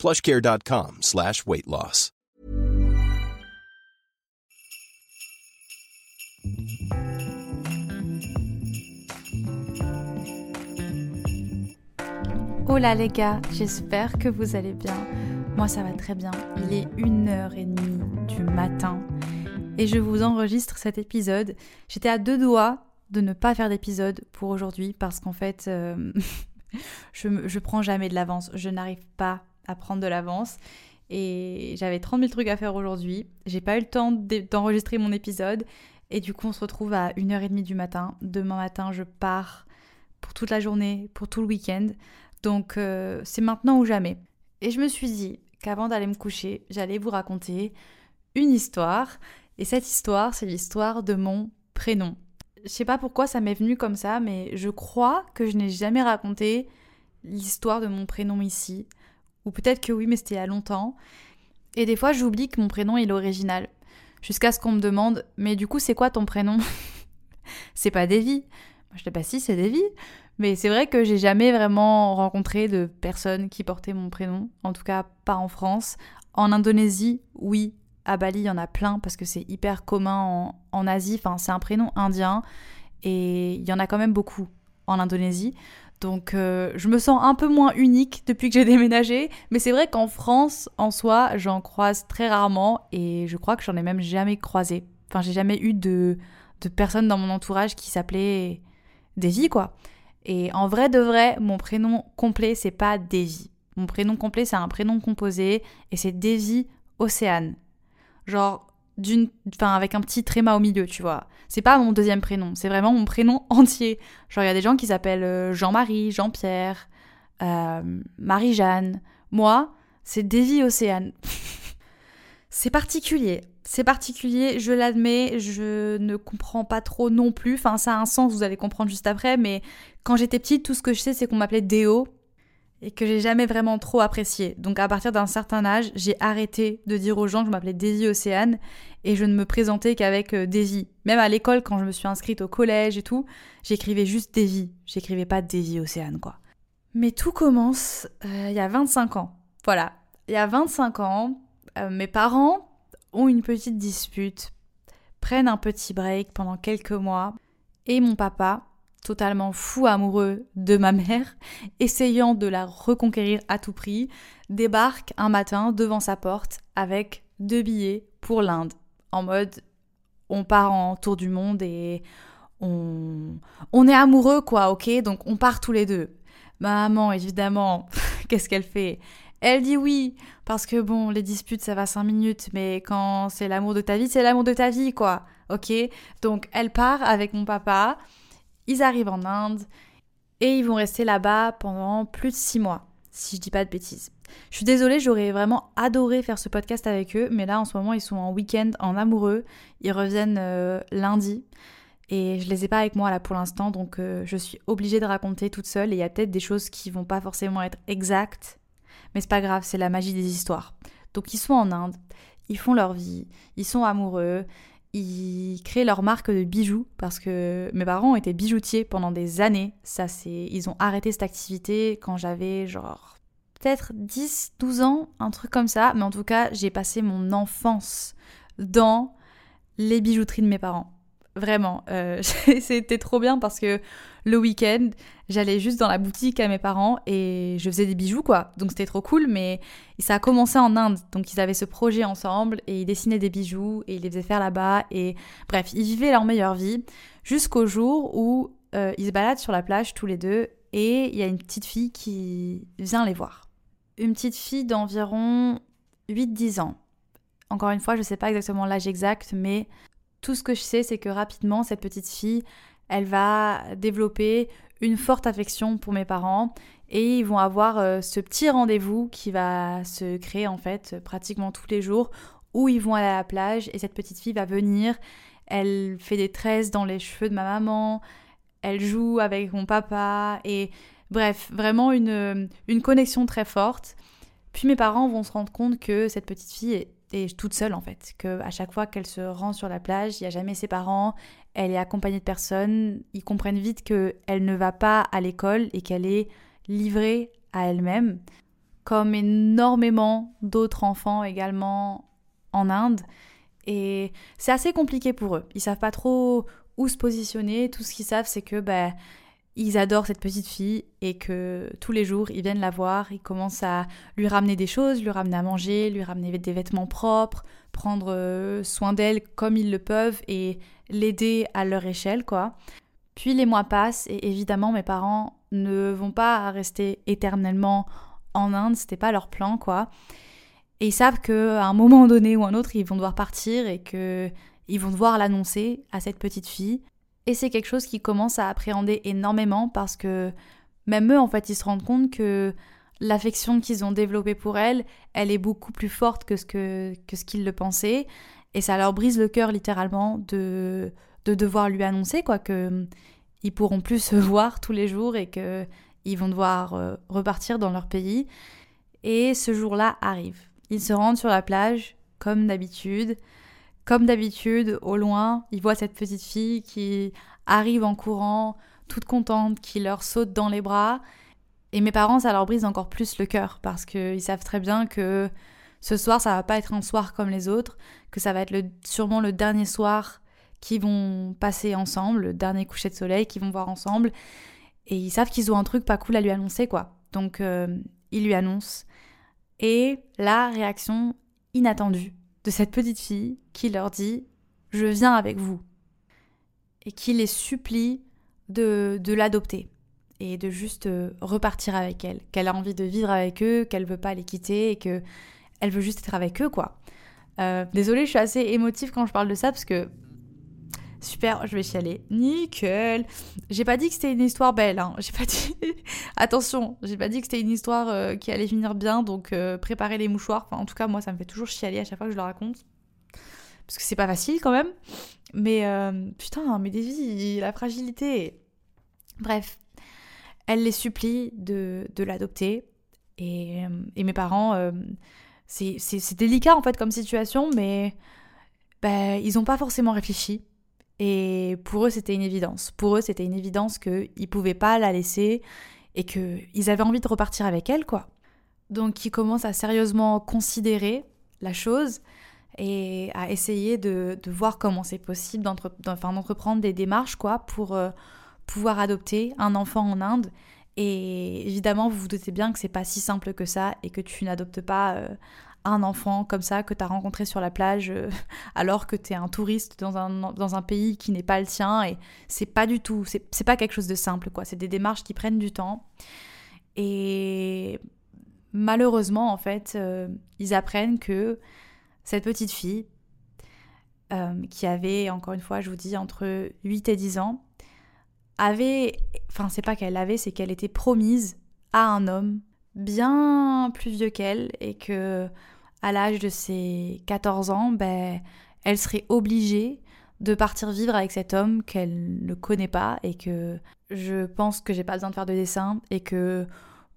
plushcare.com slash weight loss. Hola les gars, j'espère que vous allez bien. Moi ça va très bien. Il est 1h30 du matin et je vous enregistre cet épisode. J'étais à deux doigts de ne pas faire d'épisode pour aujourd'hui parce qu'en fait euh, je, je prends jamais de l'avance. Je n'arrive pas à prendre de l'avance. Et j'avais 30 000 trucs à faire aujourd'hui. J'ai pas eu le temps d'enregistrer mon épisode. Et du coup, on se retrouve à 1h30 du matin. Demain matin, je pars pour toute la journée, pour tout le week-end. Donc, euh, c'est maintenant ou jamais. Et je me suis dit qu'avant d'aller me coucher, j'allais vous raconter une histoire. Et cette histoire, c'est l'histoire de mon prénom. Je sais pas pourquoi ça m'est venu comme ça, mais je crois que je n'ai jamais raconté l'histoire de mon prénom ici. Ou peut-être que oui, mais c'était il y a longtemps. Et des fois, j'oublie que mon prénom est l'original. Jusqu'à ce qu'on me demande, mais du coup, c'est quoi ton prénom? C'est pas Davy. Je dis, pas si, c'est Davy. Mais c'est vrai que j'ai jamais vraiment rencontré de personnes qui portaient mon prénom. En tout cas, pas en France. En Indonésie, oui. À Bali, il y en a plein parce que c'est hyper commun en, en Asie. Enfin, c'est un prénom indien. Et il y en a quand même beaucoup en Indonésie. Donc euh, je me sens un peu moins unique depuis que j'ai déménagé, mais c'est vrai qu'en France, en soi, j'en croise très rarement et je crois que j'en ai même jamais croisé. Enfin, j'ai jamais eu de, de personne dans mon entourage qui s'appelait Davy, quoi. Et en vrai de vrai, mon prénom complet, c'est pas Davy. Mon prénom complet, c'est un prénom composé et c'est Davy Océane. Genre, enfin avec un petit tréma au milieu, tu vois. C'est pas mon deuxième prénom, c'est vraiment mon prénom entier. Genre il y a des gens qui s'appellent euh, Jean-Marie, Jean-Pierre, euh, Marie-Jeanne. Moi, c'est Davy Océane. c'est particulier. C'est particulier, je l'admets, je ne comprends pas trop non plus. Enfin, ça a un sens, vous allez comprendre juste après, mais quand j'étais petite, tout ce que je sais, c'est qu'on m'appelait Déo et que j'ai jamais vraiment trop apprécié. Donc à partir d'un certain âge, j'ai arrêté de dire aux gens que je m'appelais Daisy Océane et je ne me présentais qu'avec euh, Daisy. Même à l'école, quand je me suis inscrite au collège et tout, j'écrivais juste Daisy. J'écrivais pas Daisy Océane, quoi. Mais tout commence euh, il y a 25 ans. Voilà. Il y a 25 ans, euh, mes parents ont une petite dispute, prennent un petit break pendant quelques mois et mon papa totalement fou amoureux de ma mère, essayant de la reconquérir à tout prix, débarque un matin devant sa porte avec deux billets pour l'Inde, en mode on part en tour du monde et on, on est amoureux quoi, ok? Donc on part tous les deux. maman, évidemment, qu'est-ce qu'elle fait? Elle dit oui, parce que bon, les disputes ça va cinq minutes, mais quand c'est l'amour de ta vie, c'est l'amour de ta vie quoi, ok? Donc elle part avec mon papa, ils arrivent en Inde et ils vont rester là-bas pendant plus de six mois, si je dis pas de bêtises. Je suis désolée, j'aurais vraiment adoré faire ce podcast avec eux, mais là en ce moment ils sont en week-end en amoureux. Ils reviennent euh, lundi et je les ai pas avec moi là pour l'instant, donc euh, je suis obligée de raconter toute seule. Et il y a peut-être des choses qui vont pas forcément être exactes, mais c'est pas grave, c'est la magie des histoires. Donc ils sont en Inde, ils font leur vie, ils sont amoureux, ils créent leur marque de bijoux parce que mes parents été bijoutiers pendant des années. Ça, c'est, ils ont arrêté cette activité quand j'avais genre peut-être 10, 12 ans, un truc comme ça. Mais en tout cas, j'ai passé mon enfance dans les bijouteries de mes parents. Vraiment, euh, c'était trop bien parce que le week-end, j'allais juste dans la boutique à mes parents et je faisais des bijoux quoi. Donc c'était trop cool, mais ça a commencé en Inde. Donc ils avaient ce projet ensemble et ils dessinaient des bijoux et ils les faisaient faire là-bas. Et bref, ils vivaient leur meilleure vie jusqu'au jour où euh, ils se baladent sur la plage tous les deux et il y a une petite fille qui vient les voir. Une petite fille d'environ 8-10 ans. Encore une fois, je ne sais pas exactement l'âge exact, mais tout ce que je sais, c'est que rapidement, cette petite fille, elle va développer une forte affection pour mes parents et ils vont avoir euh, ce petit rendez-vous qui va se créer en fait pratiquement tous les jours où ils vont aller à la plage et cette petite fille va venir, elle fait des tresses dans les cheveux de ma maman, elle joue avec mon papa et bref, vraiment une, une connexion très forte. Puis mes parents vont se rendre compte que cette petite fille est, est toute seule en fait, que à chaque fois qu'elle se rend sur la plage, il n'y a jamais ses parents, elle est accompagnée de personne, ils comprennent vite qu'elle ne va pas à l'école et qu'elle est livrée à elle-même, comme énormément d'autres enfants également en Inde. Et c'est assez compliqué pour eux. Ils savent pas trop où se positionner. Tout ce qu'ils savent, c'est que ben, ils adorent cette petite fille et que tous les jours, ils viennent la voir, ils commencent à lui ramener des choses, lui ramener à manger, lui ramener des vêtements propres, prendre euh, soin d'elle comme ils le peuvent et l'aider à leur échelle, quoi. Puis les mois passent et évidemment mes parents ne vont pas rester éternellement en Inde, c'était pas leur plan, quoi. Et ils savent qu'à un moment donné ou un autre, ils vont devoir partir et que ils vont devoir l'annoncer à cette petite fille. Et c'est quelque chose qu'ils commencent à appréhender énormément parce que même eux, en fait, ils se rendent compte que l'affection qu'ils ont développée pour elle, elle est beaucoup plus forte que ce que, que ce qu'ils le pensaient. Et ça leur brise le cœur littéralement de, de devoir lui annoncer quoi que ils pourront plus se voir tous les jours et que ils vont devoir euh, repartir dans leur pays. Et ce jour-là arrive. Ils se rendent sur la plage comme d'habitude. Comme d'habitude, au loin, ils voient cette petite fille qui arrive en courant, toute contente, qui leur saute dans les bras. Et mes parents, ça leur brise encore plus le cœur parce qu'ils savent très bien que ce soir, ça va pas être un soir comme les autres, que ça va être sûrement le dernier soir qu'ils vont passer ensemble, le dernier coucher de soleil qu'ils vont voir ensemble. Et ils savent qu'ils ont un truc pas cool à lui annoncer, quoi. Donc, euh, ils lui annoncent. Et la réaction inattendue de cette petite fille qui leur dit Je viens avec vous. Et qui les supplie de, de l'adopter et de juste euh, repartir avec elle. Qu'elle a envie de vivre avec eux, qu'elle veut pas les quitter et que elle veut juste être avec eux, quoi. Euh, désolée, je suis assez émotive quand je parle de ça parce que Super, je vais chialer. Nickel. J'ai pas dit que c'était une histoire belle. Hein. J'ai pas dit. Attention, j'ai pas dit que c'était une histoire euh, qui allait finir bien. Donc euh, préparez les mouchoirs. Enfin, en tout cas, moi, ça me fait toujours chialer à chaque fois que je le raconte. Parce que c'est pas facile quand même. Mais euh, putain, mais des la fragilité. Bref, elle les supplie de, l'adopter. Et, et, mes parents, c'est délicat en fait comme situation, mais ben, ils ont pas forcément réfléchi. Et pour eux, c'était une évidence. Pour eux, c'était une évidence qu'ils ne pouvaient pas la laisser et qu'ils avaient envie de repartir avec elle, quoi. Donc, ils commencent à sérieusement considérer la chose et à essayer de, voir comment c'est possible d'entreprendre des démarches, quoi, pour euh, pouvoir adopter un enfant en Inde. Et évidemment, vous vous doutez bien que c'est pas si simple que ça et que tu n'adoptes pas euh, un enfant comme ça que tu as rencontré sur la plage euh, alors que tu es un touriste dans un, dans un pays qui n'est pas le tien et c'est pas du tout, c'est pas quelque chose de simple quoi, c'est des démarches qui prennent du temps. Et malheureusement en fait euh, ils apprennent que cette petite fille euh, qui avait encore une fois je vous dis entre 8 et 10 ans avait, enfin c'est pas qu'elle avait, c'est qu'elle était promise à un homme bien plus vieux qu'elle et que à l'âge de ses 14 ans, ben, elle serait obligée de partir vivre avec cet homme qu'elle ne connaît pas et que je pense que j'ai pas besoin de faire de dessin et que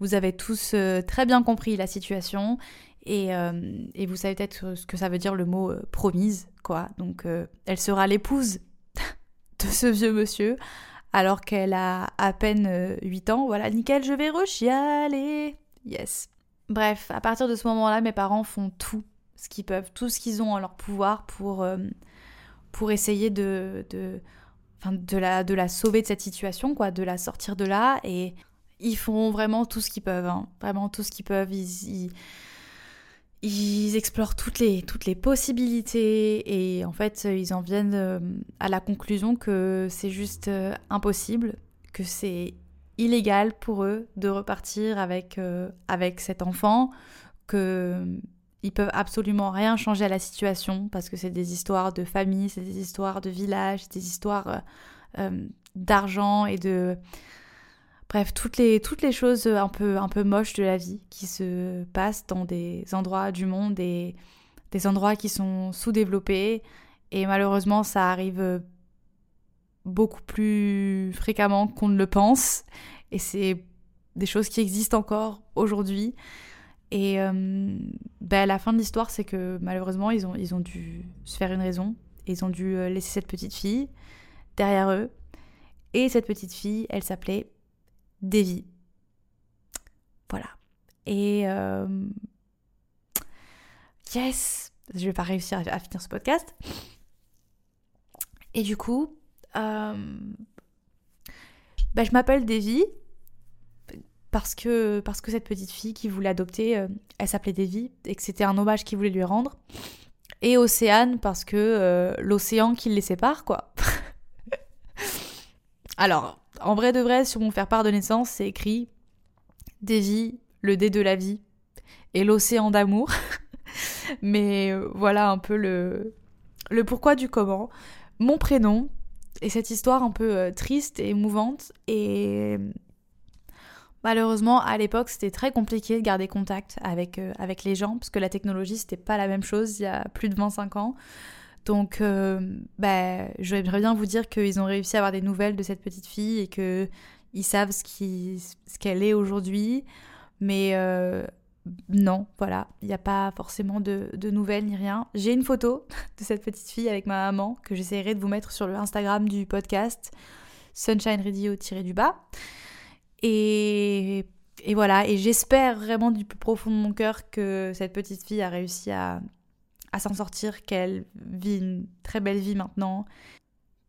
vous avez tous euh, très bien compris la situation et, euh, et vous savez peut-être ce que ça veut dire le mot euh, promise, quoi. Donc elle sera l'épouse de ce vieux monsieur alors qu'elle a à peine 8 ans. Voilà, nickel, je vais rechialer. Yes. Bref, à partir de ce moment-là, mes parents font tout ce qu'ils peuvent, tout ce qu'ils ont en leur pouvoir pour, euh, pour essayer de, de, de, la, de la sauver de cette situation, quoi, de la sortir de là. Et ils font vraiment tout ce qu'ils peuvent, hein. vraiment tout ce qu'ils peuvent. Ils, ils, explorent toutes les, toutes les possibilités et en fait, ils en viennent euh, à la conclusion que c'est juste euh, impossible, que c'est illégal pour eux de repartir avec, euh, avec cet enfant, que euh, ils peuvent absolument rien changer à la situation parce que c'est des histoires de famille, c'est des histoires de village, des histoires euh, d'argent et de Bref, toutes les, toutes les choses un peu, un peu moches de la vie qui se passent dans des endroits du monde et des endroits qui sont sous-développés. Et malheureusement, ça arrive beaucoup plus fréquemment qu'on ne le pense. Et c'est des choses qui existent encore aujourd'hui. Et euh, ben, la fin de l'histoire, c'est que malheureusement, ils ont, ils ont dû se faire une raison. Ils ont dû euh, laisser cette petite fille derrière eux. Et cette petite fille, elle s'appelait Davy. Voilà. Et euh, yes, je vais pas réussir à, finir ce podcast. Et du coup, euh, ben, je m'appelle Davy parce que, parce que cette petite fille qui voulait adopter, euh, elle s'appelait Davy et que c'était un hommage qu'il voulait lui rendre. Et Océane parce que l'océan qui les sépare, quoi. Alors, en vrai de vrai, sur mon faire part de naissance, c'est écrit Davy, le dé de la vie et l'océan d'amour. Mais euh, voilà un peu le, le pourquoi du comment. Mon prénom et cette histoire un peu euh, triste et émouvante. Et malheureusement, à l'époque, c'était très compliqué de garder contact avec, euh, avec les gens parce que la technologie, c'était pas la même chose il y a plus de 25 ans. Donc, euh, bah, j'aimerais bien vous dire qu'ils ont réussi à avoir des nouvelles de cette petite fille et qu'ils savent ce qu'elle ce est aujourd'hui. Mais euh, non, voilà, il n'y a pas forcément de, de, nouvelles ni rien. J'ai une photo de cette petite fille avec ma maman que j'essaierai de vous mettre sur le Instagram du podcast Sunshine Radio-du bas. Et, et voilà, et j'espère vraiment du plus profond de mon cœur que cette petite fille a réussi à à s'en sortir, qu'elle vit une très belle vie maintenant,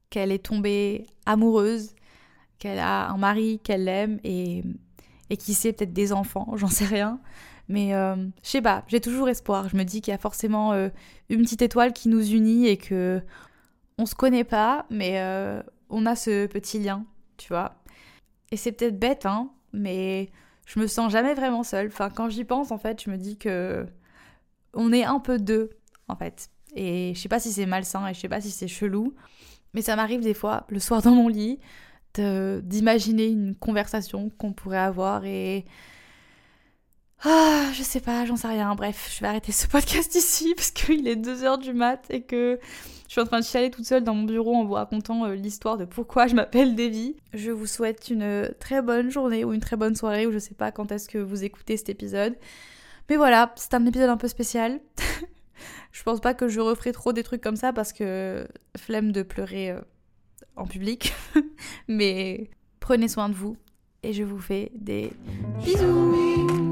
qu'elle est tombée amoureuse, qu'elle a un mari qu'elle aime et, et qui sait peut-être des enfants, j'en sais rien. Mais euh, je sais pas, j'ai toujours espoir. Je me dis qu'il y a forcément euh, une petite étoile qui nous unit et que on se connaît pas, mais euh, on a ce petit lien, tu vois. Et c'est peut-être bête, hein, mais je me sens jamais vraiment seule. Enfin, quand j'y pense, en fait, je me dis que on est un peu deux en fait. Et je sais pas si c'est malsain et je sais pas si c'est chelou, mais ça m'arrive des fois, le soir dans mon lit, d'imaginer une conversation qu'on pourrait avoir et. Ah, je sais pas, j'en sais rien. Bref, je vais arrêter ce podcast ici parce qu'il est 2h du mat et que je suis en train de chialer toute seule dans mon bureau en vous racontant euh, l'histoire de pourquoi je m'appelle Davy. Je vous souhaite une très bonne journée ou une très bonne soirée ou je sais pas quand est-ce que vous écoutez cet épisode. Mais voilà, c'est un épisode un peu spécial. Je pense pas que je referai trop des trucs comme ça parce que flemme de pleurer euh, en public. Mais prenez soin de vous et je vous fais des bisous.